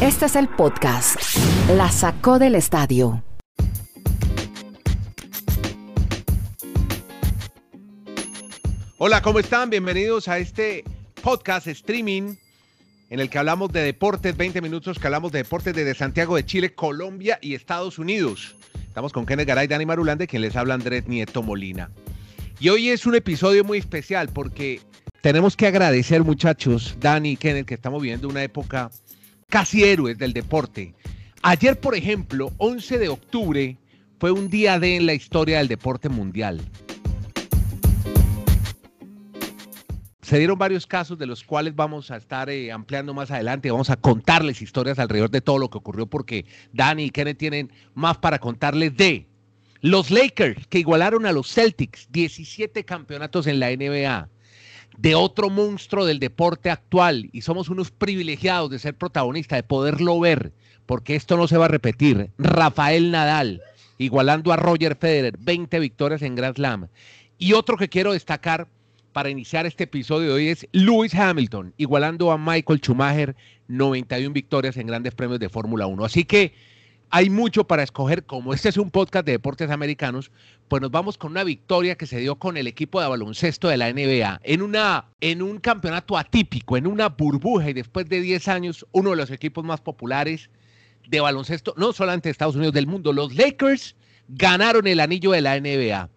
Este es el podcast. La sacó del estadio. Hola, ¿cómo están? Bienvenidos a este podcast streaming en el que hablamos de deportes, 20 minutos que hablamos de deportes desde Santiago de Chile, Colombia y Estados Unidos. Estamos con Kenneth Garay, Dani Marulande, quien les habla Andrés Nieto Molina. Y hoy es un episodio muy especial porque tenemos que agradecer, muchachos, Dani y Kenneth, que estamos viviendo una época casi héroes del deporte. Ayer, por ejemplo, 11 de octubre, fue un día de en la historia del deporte mundial. Se dieron varios casos de los cuales vamos a estar eh, ampliando más adelante. Vamos a contarles historias alrededor de todo lo que ocurrió porque Dani y Kenneth tienen más para contarles de los Lakers que igualaron a los Celtics, 17 campeonatos en la NBA, de otro monstruo del deporte actual y somos unos privilegiados de ser protagonistas, de poderlo ver, porque esto no se va a repetir. Rafael Nadal igualando a Roger Federer, 20 victorias en Grand Slam. Y otro que quiero destacar para iniciar este episodio de hoy es Lewis Hamilton, igualando a Michael Schumacher, 91 victorias en grandes premios de Fórmula 1. Así que hay mucho para escoger. Como este es un podcast de deportes americanos, pues nos vamos con una victoria que se dio con el equipo de baloncesto de la NBA en, una, en un campeonato atípico, en una burbuja y después de 10 años, uno de los equipos más populares de baloncesto, no solamente de Estados Unidos, del mundo. Los Lakers ganaron el anillo de la NBA.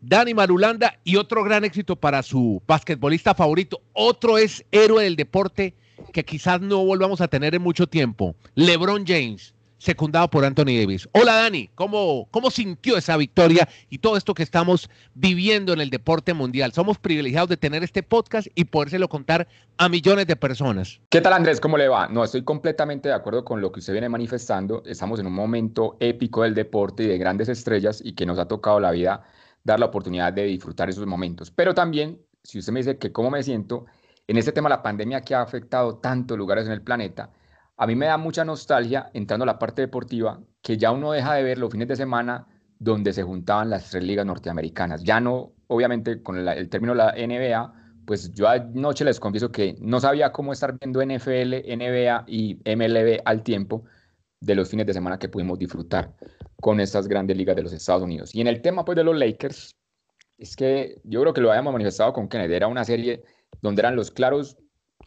Dani Marulanda y otro gran éxito para su basquetbolista favorito. Otro es héroe del deporte que quizás no volvamos a tener en mucho tiempo. LeBron James secundado por Anthony Davis. Hola Dani, ¿cómo, ¿cómo sintió esa victoria y todo esto que estamos viviendo en el deporte mundial? Somos privilegiados de tener este podcast y podérselo contar a millones de personas. ¿Qué tal Andrés? ¿Cómo le va? No, estoy completamente de acuerdo con lo que usted viene manifestando. Estamos en un momento épico del deporte y de grandes estrellas y que nos ha tocado la vida dar la oportunidad de disfrutar esos momentos. Pero también, si usted me dice que cómo me siento, en este tema la pandemia que ha afectado tantos lugares en el planeta, a mí me da mucha nostalgia entrando a la parte deportiva que ya uno deja de ver los fines de semana donde se juntaban las tres ligas norteamericanas. Ya no, obviamente, con el, término de la NBA, pues yo anoche les confieso que no sabía cómo estar viendo NFL, NBA y MLB al tiempo de los fines de semana que pudimos disfrutar con estas grandes ligas de los Estados Unidos. Y en el tema pues de los Lakers, es que yo creo que lo habíamos manifestado con Kennedy, era una serie donde eran los claros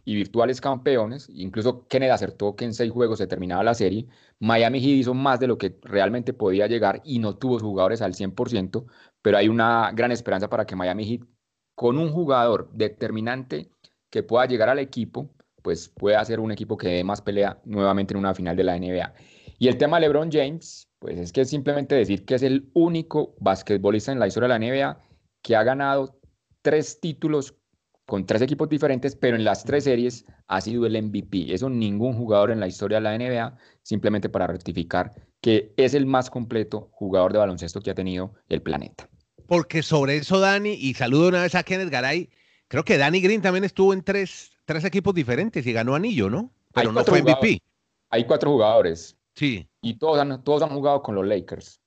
y virtuales campeones. Incluso Kennedy acertó que en seis juegos se terminaba la serie. Miami Heat hizo más de lo que realmente podía llegar y no tuvo jugadores al 100%, pero hay una gran esperanza para que Miami Heat, con un jugador determinante que pueda llegar al equipo, pues pueda ser un equipo que dé más pelea nuevamente en una final de la NBA. Y el tema de LeBron James, pues es que simplemente decir que es el único basquetbolista en la historia de la NBA que ha ganado tres títulos con tres equipos diferentes, pero en las tres series ha sido el MVP. Eso ningún jugador en la historia de la NBA, simplemente para rectificar que es el más completo jugador de baloncesto que ha tenido el planeta. Porque sobre eso, Dani, y saludo una vez a Kenneth Garay, creo que Danny Green también estuvo en tres, tres equipos diferentes y ganó anillo, ¿no? Pero no fue MVP. Hay cuatro jugadores. Sí. Y todos han, todos han jugado con los Lakers.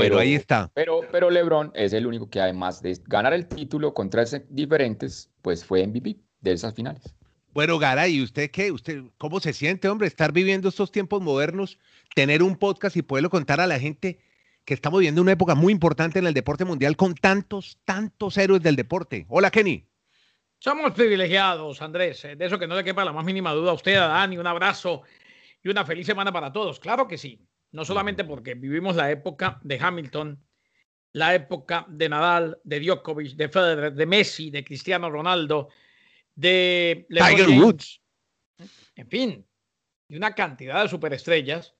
Pero, ahí está. Pero, pero LeBron es el único que además de ganar el título con tres diferentes, pues fue MVP de esas finales. Bueno, Gara, ¿y usted qué? ¿Usted cómo se siente, hombre, estar viviendo estos tiempos modernos, tener un podcast y poderlo contar a la gente que estamos viviendo una época muy importante en el deporte mundial con tantos, tantos héroes del deporte? Hola, Kenny. Somos privilegiados, Andrés. Eh, de eso que no le quepa la más mínima duda a usted, a Dani. Un abrazo y una feliz semana para todos. Claro que sí no solamente porque vivimos la época de Hamilton, la época de Nadal, de Djokovic, de Federer, de Messi, de Cristiano Ronaldo, de Tiger Woods. En fin, y una cantidad de superestrellas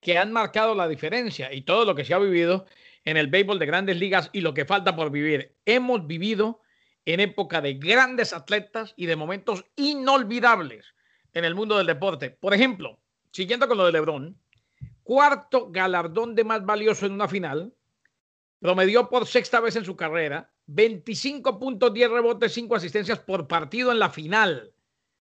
que han marcado la diferencia y todo lo que se ha vivido en el béisbol de grandes ligas y lo que falta por vivir. Hemos vivido en época de grandes atletas y de momentos inolvidables en el mundo del deporte. Por ejemplo, siguiendo con lo de LeBron, cuarto galardón de más valioso en una final, promedió por sexta vez en su carrera 25 puntos, 10 rebotes, 5 asistencias por partido en la final,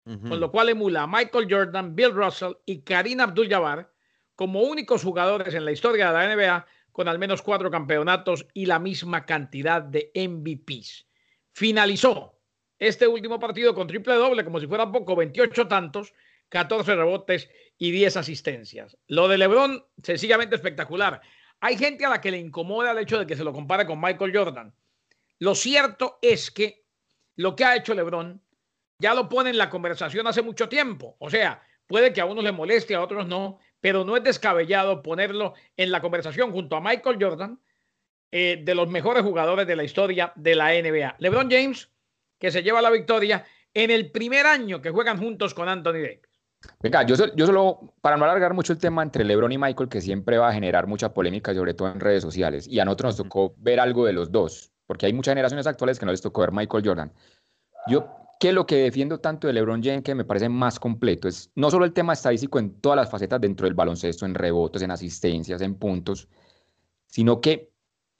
con lo cual emula a Michael Jordan, Bill Russell y Karim Abdul-Jabbar como únicos jugadores en la historia de la NBA con al menos cuatro campeonatos y la misma cantidad de MVPs. Finalizó este último partido con triple doble, como si fuera poco, 28 tantos, 14 rebotes y 10 asistencias. Lo de LeBron, sencillamente espectacular. Hay gente a la que le incomoda el hecho de que se lo compare con Michael Jordan. Lo cierto es que lo que ha hecho LeBron ya lo pone en la conversación hace mucho tiempo. O sea, puede que a unos le moleste, a otros no, pero no es descabellado ponerlo en la conversación junto a Michael Jordan eh, de los mejores jugadores de la historia de la NBA. LeBron James, que se lleva la victoria en el primer año que juegan juntos con Anthony Davis. Venga, yo, yo solo, para no alargar mucho el tema entre LeBron y Michael, que siempre va a generar mucha polémica, sobre todo en redes sociales, y a nosotros nos tocó ver algo de los dos, porque hay muchas generaciones actuales que no les tocó ver Michael Jordan. Yo que lo que defiendo tanto de LeBron James, que me parece más completo, es no solo el tema estadístico en todas las facetas dentro del baloncesto, en rebotes, en asistencias, en puntos, sino que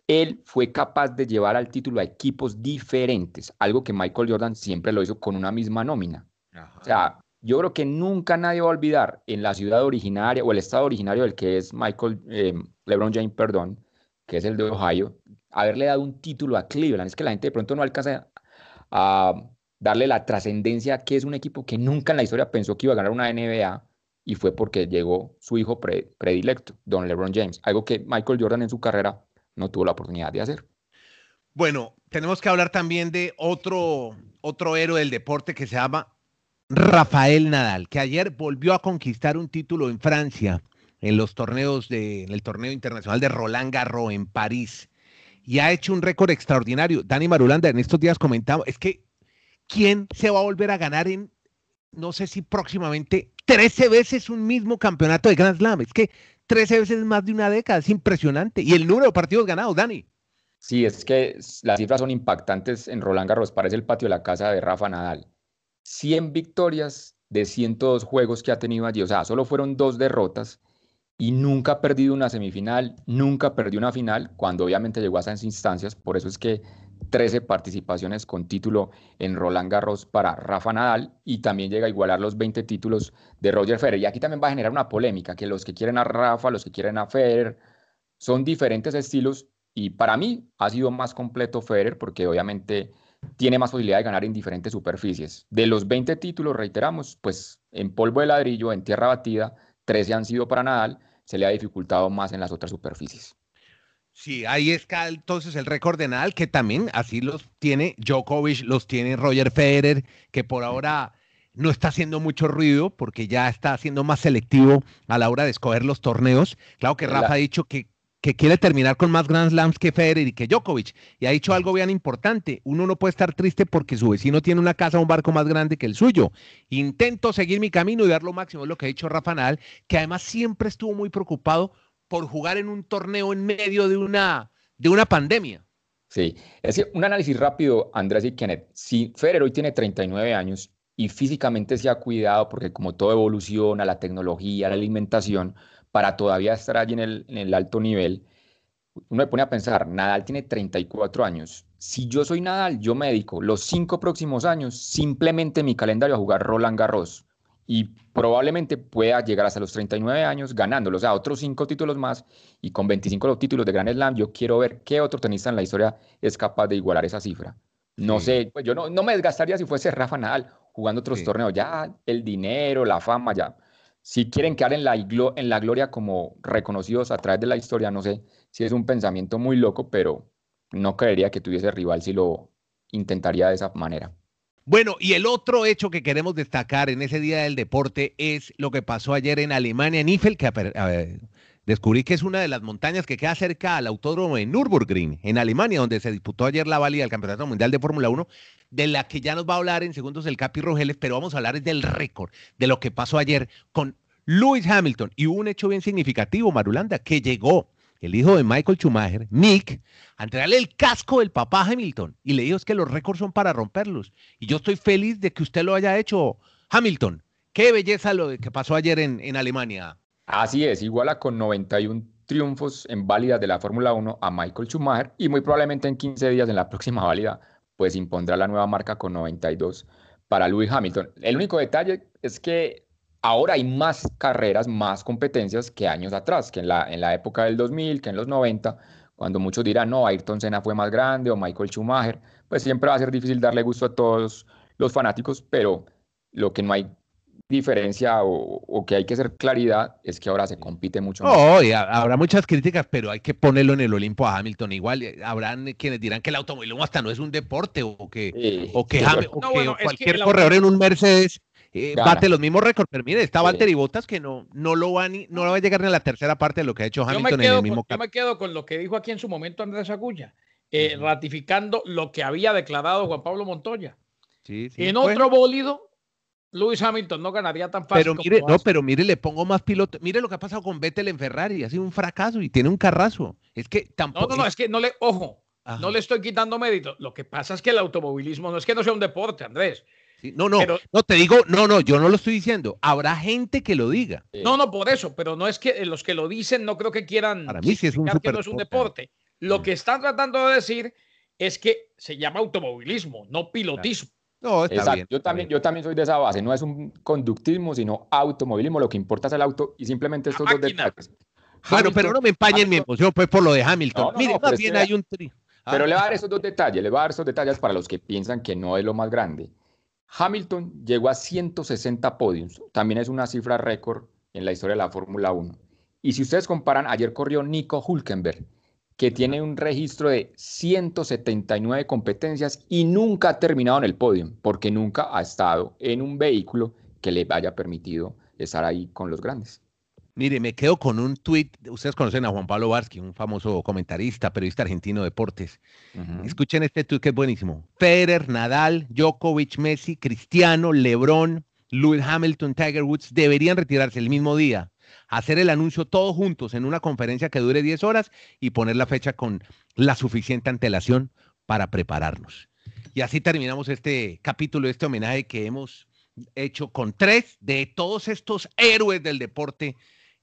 él fue capaz de llevar al título a equipos diferentes, algo que Michael Jordan siempre lo hizo con una misma nómina. O sea, yo creo que nunca nadie va a olvidar en la ciudad originaria o el estado originario del que es Michael, eh, LeBron James, perdón, que es el de Ohio, haberle dado un título a Cleveland. Es que la gente de pronto no alcanza a darle la trascendencia que es un equipo que nunca en la historia pensó que iba a ganar una NBA y fue porque llegó su hijo predilecto, Don LeBron James, algo que Michael Jordan en su carrera no tuvo la oportunidad de hacer. Bueno, tenemos que hablar también de otro, otro héroe del deporte que se llama Rafael Nadal, que ayer volvió a conquistar un título en Francia, en los torneos de, en el torneo internacional de Roland Garros en París, y ha hecho un récord extraordinario. Dani Marulanda en estos días comentaba, es que quién se va a volver a ganar en, no sé si próximamente, 13 veces un mismo campeonato de Grand Slam. Es que 13 veces más de una década, es impresionante. Y el número de partidos ganados, Dani. Sí, es que las cifras son impactantes en Roland Garros, parece el patio de la casa de Rafa Nadal. 100 victorias de 102 juegos que ha tenido allí, o sea, solo fueron dos derrotas y nunca ha perdido una semifinal, nunca perdió una final, cuando obviamente llegó a esas instancias, por eso es que 13 participaciones con título en Roland Garros para Rafa Nadal y también llega a igualar los 20 títulos de Roger Federer. Y aquí también va a generar una polémica, que los que quieren a Rafa, los que quieren a Federer, son diferentes estilos y para mí ha sido más completo Federer porque obviamente tiene más posibilidad de ganar en diferentes superficies. De los 20 títulos, reiteramos, pues en polvo de ladrillo, en tierra batida, 13 han sido para Nadal, se le ha dificultado más en las otras superficies. Sí, ahí está entonces el récord de Nadal, que también así los tiene Djokovic, los tiene Roger Federer, que por ahora no está haciendo mucho ruido porque ya está siendo más selectivo a la hora de escoger los torneos. Claro que Rafa ha dicho que, que quiere terminar con más Grand Slams que Federer y que Djokovic. Y ha dicho algo bien importante. Uno no puede estar triste porque su vecino tiene una casa o un barco más grande que el suyo. Intento seguir mi camino y dar lo máximo, es lo que ha dicho Rafa Nadal, que además siempre estuvo muy preocupado por jugar en un torneo en medio de una, de una pandemia. Sí, es un análisis rápido, Andrés y Kenneth. Si Federer hoy tiene 39 años y físicamente se ha cuidado, porque como todo evoluciona, la tecnología, la alimentación, para todavía estar allí en el, en el alto nivel, uno me pone a pensar, Nadal tiene 34 años. Si yo soy Nadal, yo me dedico los cinco próximos años simplemente en mi calendario a jugar Roland Garros y probablemente pueda llegar hasta los 39 años ganándolo, o sea, otros cinco títulos más y con 25 títulos de Grand Slam, yo quiero ver qué otro tenista en la historia es capaz de igualar esa cifra. No sé, pues yo no, no, me desgastaría si fuese Rafa Nadal jugando otros torneos, ya el dinero, la fama, ya. Si quieren quedar en la, gloria como reconocidos a través de la historia, no sé si es un pensamiento muy loco, pero no creería que tuviese rival si lo intentaría de esa manera. Bueno, y el otro hecho que queremos destacar en ese día del deporte es lo que pasó ayer en Alemania, en Eiffel, que descubrí que es una de las montañas que queda cerca al autódromo de Nürburgring, en Alemania, donde se disputó ayer la válida del Campeonato Mundial de Fórmula 1, de la que ya nos va a hablar en segundos el Capi Rogeles, pero vamos a hablar del récord, de lo que pasó ayer con Lewis Hamilton. Y hubo un hecho bien significativo, Marulanda, que llegó el hijo de Michael Schumacher, Mick, a entregarle el casco del papá Hamilton y le dijo es que los récords son para romperlos. Y yo estoy feliz de que usted lo haya hecho, Hamilton. Qué belleza lo que pasó ayer en Alemania. Así es, iguala con 91 triunfos en válidas de la Fórmula 1 a Michael Schumacher y muy probablemente en 15 días en la próxima válida pues impondrá la nueva marca con 92 para Lewis Hamilton. El único detalle es que ahora hay más carreras, más competencias que años atrás, que en la, en la época del 2000, que en los 90, cuando muchos dirán, no, Ayrton Senna fue más grande o Michael Schumacher, pues siempre va a ser difícil darle gusto a todos los fanáticos, pero lo que no hay diferencia o, que hay que hacer claridad es que ahora se compite mucho más. Oh, habrá muchas críticas, pero hay que ponerlo en el Olimpo a Hamilton. Igual eh, habrán quienes dirán que el automovilismo hasta no es un deporte o que, o que, cualquier corredor en un Mercedes eh, bate los mismos récords. Pero mire, está Valtteri Bottas que no, no, lo va ni, no va a llegar ni a la tercera parte de lo que ha hecho Hamilton en el mismo Yo me quedo con lo que dijo aquí en su momento Andrés Agulla, eh, ratificando lo que había declarado Juan Pablo Montoya. Sí, en otro bólido Lewis Hamilton no ganaría tan fácil. Pero mire, no, pero mire, le pongo más piloto. Mire lo que ha pasado con Vettel en Ferrari, ha sido un fracaso y tiene un carrazo. Es que tampoco. No, no, no, es que no le, ojo, no le estoy quitando mérito. Lo que pasa es que el automovilismo no es que no sea un deporte, Andrés. no, no, no te digo, no, no, yo no lo estoy diciendo. Habrá gente que lo diga. No, no, por eso, pero no es que los que lo dicen no creo que quieran. Para mí sí es un, que no es un deporte. Lo que están tratando de decir es que se llama automovilismo, no pilotismo. No, está Bien, yo, también, yo también soy de esa base. No es un conductismo, sino automovilismo. Lo que importa es el auto y simplemente estos dos detalles. Bueno, pero no me empañen mi emoción pues por lo de Hamilton. Mire, más bien hay un tri. Pero le voy a dar esos dos detalles, le voy a dar esos detalles para los que piensan que no es lo más grande. Hamilton llegó a 160 podiums, también es una cifra récord en la historia de la Fórmula 1. Y si ustedes comparan, ayer corrió Nico Hulkenberg, que tiene un registro de 179 competencias y nunca ha terminado en el podio, porque nunca ha estado en un vehículo que le haya permitido estar ahí con los grandes. Mire, me quedo con un tuit. Ustedes conocen a Juan Pablo Varsky, un famoso comentarista, periodista argentino de deportes. Escuchen este tuit que es buenísimo. Federer, Nadal, Djokovic, Messi, Cristiano, LeBron, Lewis Hamilton, Tiger Woods deberían retirarse el mismo día hacer el anuncio todos juntos en una conferencia que dure 10 horas y poner la fecha con la suficiente antelación para prepararnos. Y así terminamos este capítulo, este homenaje que hemos hecho con tres de todos estos héroes del deporte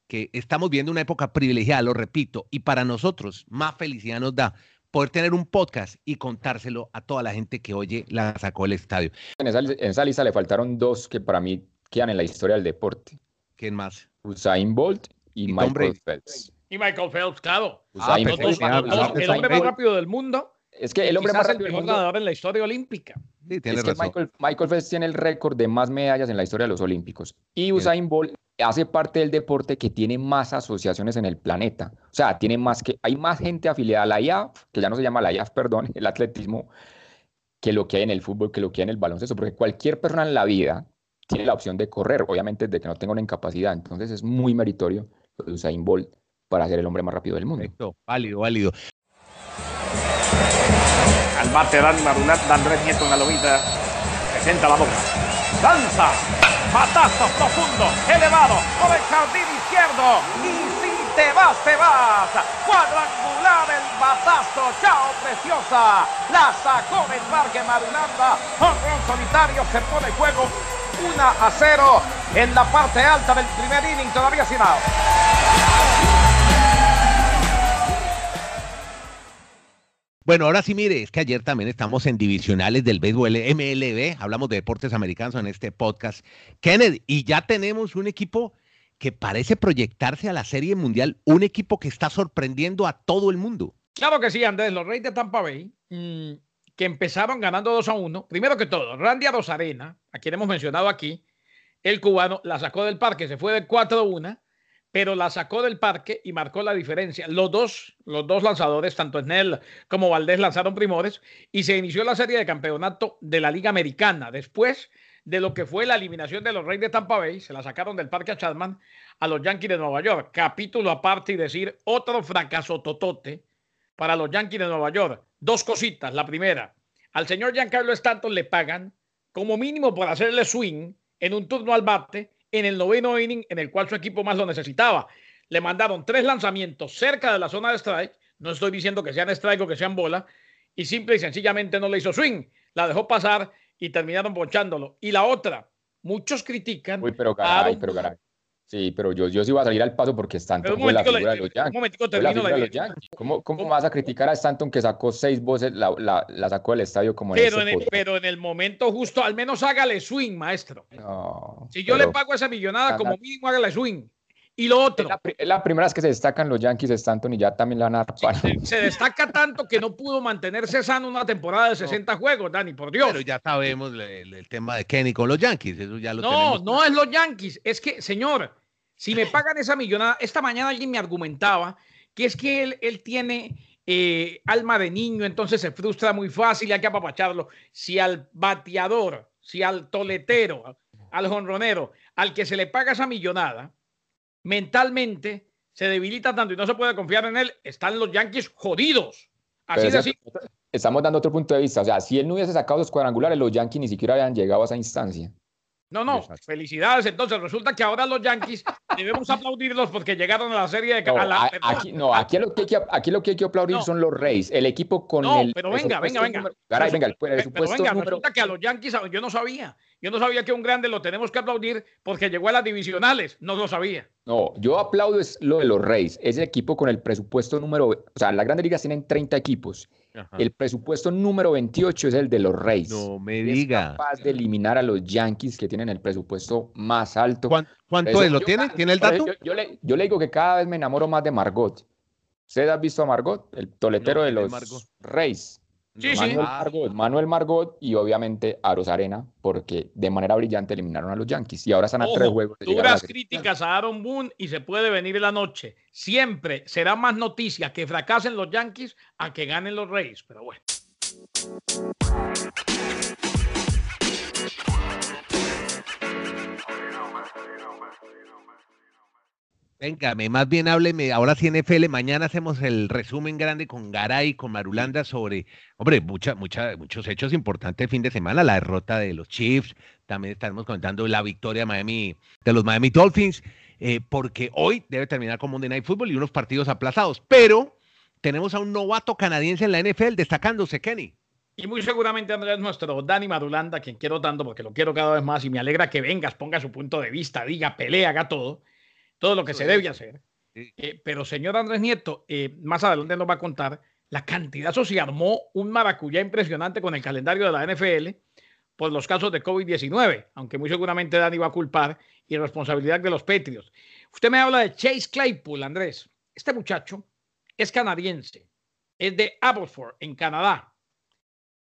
que estamos viendo una época privilegiada, lo repito, y para nosotros más felicidad nos da poder tener un podcast y contárselo a toda la gente que oye la sacó del estadio. En esa, en esa lista le faltaron dos que para mí quedan en la historia del deporte. ¿Quién más? Usain Bolt y, Michael Phelps. Y Michael Phelps, claro. Ah, el hombre más rápido del mundo. Es que el hombre más rápido del mundo. en la historia olímpica. es que Michael, Michael, Phelps tiene el récord de más medallas en la historia de los Olímpicos. Y Usain Bolt hace parte del deporte que tiene más asociaciones en el planeta. O sea, tiene más que, hay más gente afiliada a la IAF, que ya no se llama la IAF, perdón, el atletismo, que lo que hay en el fútbol, que lo que hay en el baloncesto. Porque cualquier persona en la vida tiene la opción de correr, obviamente de que no tenga una incapacidad. Entonces es muy meritorio lo de Usain Bolt para ser el hombre más rápido del mundo. Perfecto, válido, válido. Al bate Dani Marunat, Andrés Nieto en la lomita, presenta la boca. Danza, patazo profundo, elevado, por el jardín izquierdo. Y si te vas, te vas. Cuadrangular el batazo, chao preciosa. La sacó del parque Marulanda. Honrón solitario se pone juego 1 a 0 en la parte alta del primer inning, todavía sin out. Bueno, ahora sí, mire, es que ayer también estamos en divisionales del béisbol MLB, hablamos de deportes americanos en este podcast. Kennedy, y ya tenemos un equipo que parece proyectarse a la Serie Mundial, un equipo que está sorprendiendo a todo el mundo. Claro que sí, Andrés, los Reyes de Tampa Bay mm, que empezaron ganando 2 a 1. Primero que todo, Randy Rosarena, a quien hemos mencionado aquí, el cubano, la sacó del parque, se fue de 4 a 1, pero la sacó del parque y marcó la diferencia. Los dos, los dos lanzadores, tanto Snell como Valdés, lanzaron primores y se inició la serie de campeonato de la Liga Americana. Después de lo que fue la eliminación de los Reyes de Tampa Bay, se la sacaron del parque a Chapman a los Yankees de Nueva York. Capítulo aparte y decir otro fracaso totote para los Yankees de Nueva York. Dos cositas. La primera, al señor Giancarlo Stanton le pagan como mínimo por hacerle swing en un turno al bate en el noveno inning en el cual su equipo más lo necesitaba. Le mandaron tres lanzamientos cerca de la zona de strike. No estoy diciendo que sean strike o que sean bola. Y simple y sencillamente no le hizo swing. La dejó pasar y terminaron bonchándolo. Y la otra, muchos critican. Uy, pero caray, pero caray. Sí, pero yo, yo sí voy a salir al paso porque Stanton fue la figura de los Yankees. ¿Cómo, cómo vas a criticar a Stanton que sacó seis voces, la, la, la sacó del estadio como pero en, el, Pero en el momento justo, al menos hágale swing, maestro. si yo le pago esa millonada, como mínimo hágale swing. Y lo otro. Es la, primera vez que se destacan los Yankees de Stanton y ya también la han se, destaca tanto que no pudo mantenerse sano una temporada de 60 juegos, Dani, por Dios. Pero ya sabemos el, tema de Kenny con los Yankees. Eso ya lo no, no es los Yankees. Es que, señor, si me pagan esa millonada, esta mañana alguien me argumentaba que es que él, él tiene eh, alma de niño, entonces se frustra muy fácil y hay que apapacharlo. Si al bateador, si al toletero, al jonronero, al que se le paga esa millonada, mentalmente se debilita tanto y no se puede confiar en él, están los Yankees jodidos. Así de así. Estamos dando otro punto de vista. O sea, si él no hubiese sacado los cuadrangulares, los Yankees ni siquiera habían llegado a esa instancia. No, no, felicidades. Entonces resulta que ahora los Yankees debemos aplaudirlos porque llegaron a la serie de no, aquí, no, aquí lo que hay que, aquí lo que, hay que aplaudir son los Reyes, el equipo con no, el. Pero venga, venga, venga. venga, el pero venga, resulta que a los Yankees, yo no sabía. Yo no sabía que un grande lo tenemos que aplaudir porque llegó a las divisionales. No lo sabía. No, yo aplaudo es lo de los Reyes. Ese equipo con el presupuesto número. O sea, las grandes ligas tienen 30 equipos el presupuesto número 28 es el de los Reyes. No me diga. Es capaz de eliminar a los Yankees que tienen el presupuesto más alto. ¿Cuánto, es? ¿Lo tiene? ¿Tiene el dato? Yo, le, digo que cada vez me enamoro más de Margot. ¿Usted ha visto a Margot? El toletero de los Reyes. Manuel, Margot, Manuel Margot y obviamente a Arena, porque de manera brillante eliminaron a los Yankees y ahora están a tres juegos. De duras críticas a Aaron Boone y se puede venir en la noche. Siempre será más noticia que fracasen los Yankees a que ganen los Reyes, pero bueno. Venga, más bien hábleme, ahora sí NFL, mañana hacemos el resumen grande con Garay, con Marulanda sobre, hombre, mucha, mucha, muchos hechos importantes fin de semana, la derrota de los Chiefs, también estaremos comentando la victoria de Miami, de los Miami Dolphins, eh, porque hoy debe terminar con Monday Night Football y unos partidos aplazados, pero tenemos a un novato canadiense en la NFL destacándose, Kenny. Y muy seguramente Andrés, nuestro Dani Marulanda, quien quiero tanto porque lo quiero cada vez más y me alegra que vengas, ponga su punto de vista, diga, pelea, haga todo todo lo que se debe hacer. Eh, pero señor Andrés Nieto, eh, más adelante nos va a contar la cantidad, eso se armó un maracuyá impresionante con el calendario de la NFL por los casos de COVID-19, aunque muy seguramente Dani va a culpar y responsabilidad de los Petrios. Usted me habla de Chase Claypool, Andrés. Este muchacho es canadiense, es de Aberford, en Canadá.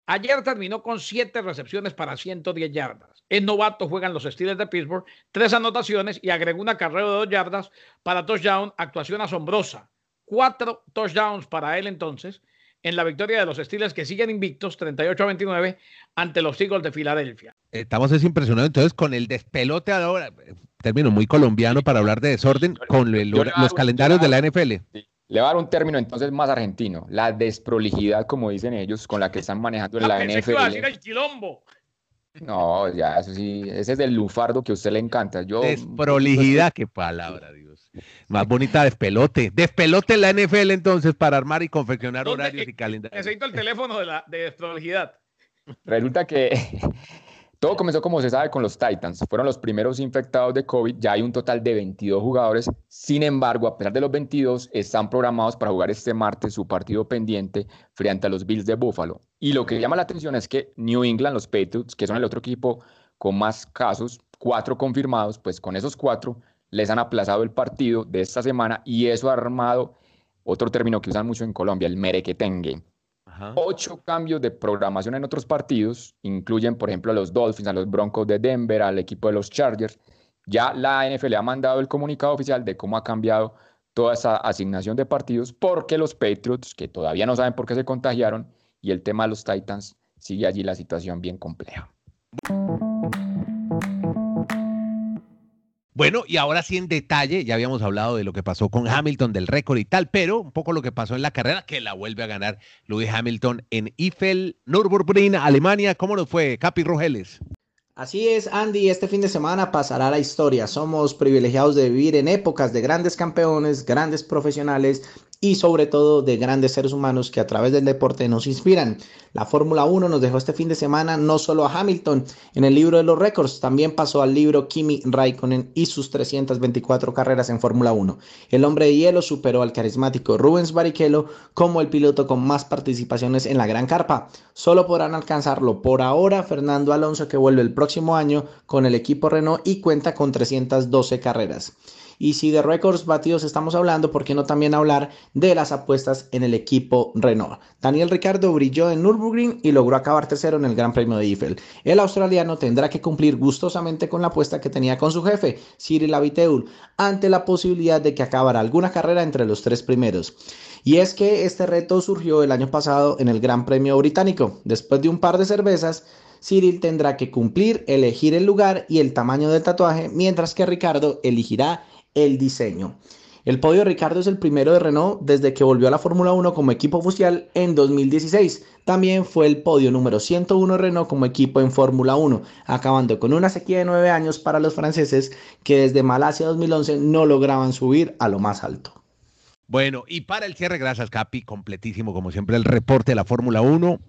Ayer terminó con siete recepciones para 110 yardas. Es novato, juegan los Steelers de Pittsburgh, tres anotaciones y agregó una carrera de dos yardas para touchdown, actuación asombrosa. Cuatro touchdowns para él entonces en la victoria de los Steelers que siguen invictos 38 a 29 ante los Eagles de Filadelfia. Estamos es impresionados entonces con el despelote ahora, término muy colombiano para hablar de desorden, con los calendarios de la NFL. Le va a dar un término entonces más argentino, la desprolijidad, como dicen ellos, con la que están manejando en la NFL. el quilombo. No, ya, eso sí, ese es el lufardo que a usted le encanta. Yo, Desprolijidad, qué palabra, Dios. Más bonita despelote. Despelote en la NFL entonces para armar y confeccionar horarios y calendarios. Necesito el teléfono de la de desprolijidad. Resulta que todo comenzó como se sabe con los Titans. Fueron los primeros infectados de COVID. Ya hay un total de 22 jugadores. Sin embargo, a pesar de los 22, están programados para jugar este martes su partido pendiente frente a los Bills de Buffalo. Y lo que llama la atención es que New England, los Patriots, que son el otro equipo con más casos, cuatro confirmados, pues con esos cuatro les han aplazado el partido de esta semana y eso ha armado otro término que usan mucho en Colombia, el merequetengue Ocho cambios de programación en otros partidos, incluyen, por ejemplo, a los Dolphins, a los Broncos de Denver, al equipo de los Chargers. Ya la NFL ha mandado el comunicado oficial de cómo ha cambiado toda esa asignación de partidos, porque los Patriots, que todavía no saben por qué se contagiaron, y el tema de los Titans, sigue allí la situación bien compleja. Bueno, y ahora sí en detalle, ya habíamos hablado de lo que pasó con Hamilton, del récord y tal, pero un poco lo que pasó en la carrera, que la vuelve a ganar Lewis Hamilton en Eiffel, Nürburgring, Alemania. ¿Cómo nos fue, Capi Rogeles? Así es, Andy, este fin de semana pasará la historia. Somos privilegiados de vivir en épocas de grandes campeones, grandes profesionales y sobre todo de grandes seres humanos que a través del deporte nos inspiran. La Fórmula 1 nos dejó este fin de semana no solo a Hamilton en el libro de los récords, también pasó al libro Kimi Raikkonen y sus 324 carreras en Fórmula 1. El hombre de hielo superó al carismático Rubens Barrichello como el piloto con más participaciones en la Gran Carpa. Solo podrán alcanzarlo por ahora Fernando Alonso que vuelve el próximo año con el equipo Renault y cuenta con 312 carreras. Y si de récords batidos estamos hablando, ¿por qué no también hablar de las apuestas en el equipo Renault? Daniel Ricardo brilló en Nürburgring y logró acabar tercero en el Gran Premio de Eiffel. El australiano tendrá que cumplir gustosamente con la apuesta que tenía con su jefe, Cyril Abiteul, ante la posibilidad de que acabara alguna carrera entre los tres primeros. Y es que este reto surgió el año pasado en el Gran Premio Británico. Después de un par de cervezas, Cyril tendrá que cumplir, elegir el lugar y el tamaño del tatuaje, mientras que Ricardo elegirá el diseño. El podio de Ricardo es el primero de Renault desde que volvió a la Fórmula 1 como equipo oficial en 2016. También fue el podio número 101 de Renault como equipo en Fórmula 1, acabando con una sequía de nueve años para los franceses que desde Malasia 2011 no lograban subir a lo más alto. Bueno, y para el cierre, gracias Capi, completísimo como siempre el reporte de la Fórmula 1.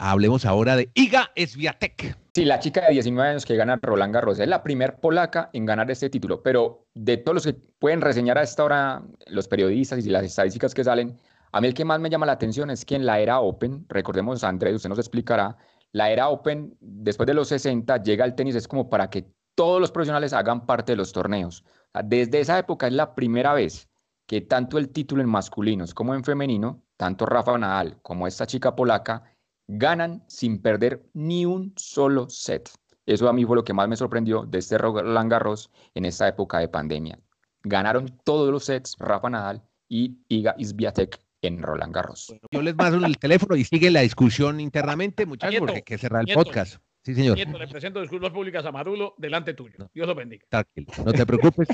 Hablemos ahora de Iga Swiatek. Sí, la chica de 19 años que gana Roland Garros es la primer polaca en ganar este título, pero de todos los que pueden reseñar a esta hora los periodistas y las estadísticas que salen, a mí el que más me llama la atención es que en la era Open, recordemos Andrés, usted nos explicará, la era Open después de los 60 llega al tenis es como para que todos los profesionales hagan parte de los torneos. Desde esa época es la primera vez que tanto el título en masculinos como en femenino, tanto Rafa Nadal como esta chica polaca, ganan sin perder ni un solo set. Eso a mí fue lo que más me sorprendió de este Roland Garros en esta época de pandemia. Ganaron todos los sets Rafa Nadal y Iga Isbiatek en Roland Garros. yo les mando el teléfono y sigue la discusión internamente, muchachos, porque hay que cerrar el podcast. Sí, señor. Nieto, le presento disculpas públicas a Marulo delante tuyo. Dios lo bendiga. Tranquilo, no te preocupes.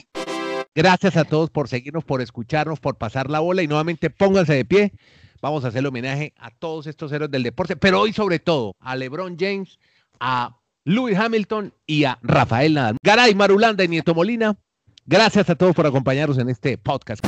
Gracias a todos por seguirnos, por escucharnos, por pasar la bola y nuevamente pónganse de pie Vamos a hacer homenaje a todos estos héroes del deporte, pero hoy sobre todo a LeBron James, a Louis Hamilton y a Rafael Nadal. Garay, Marulanda y Nieto Molina, gracias a todos por acompañarnos en este podcast.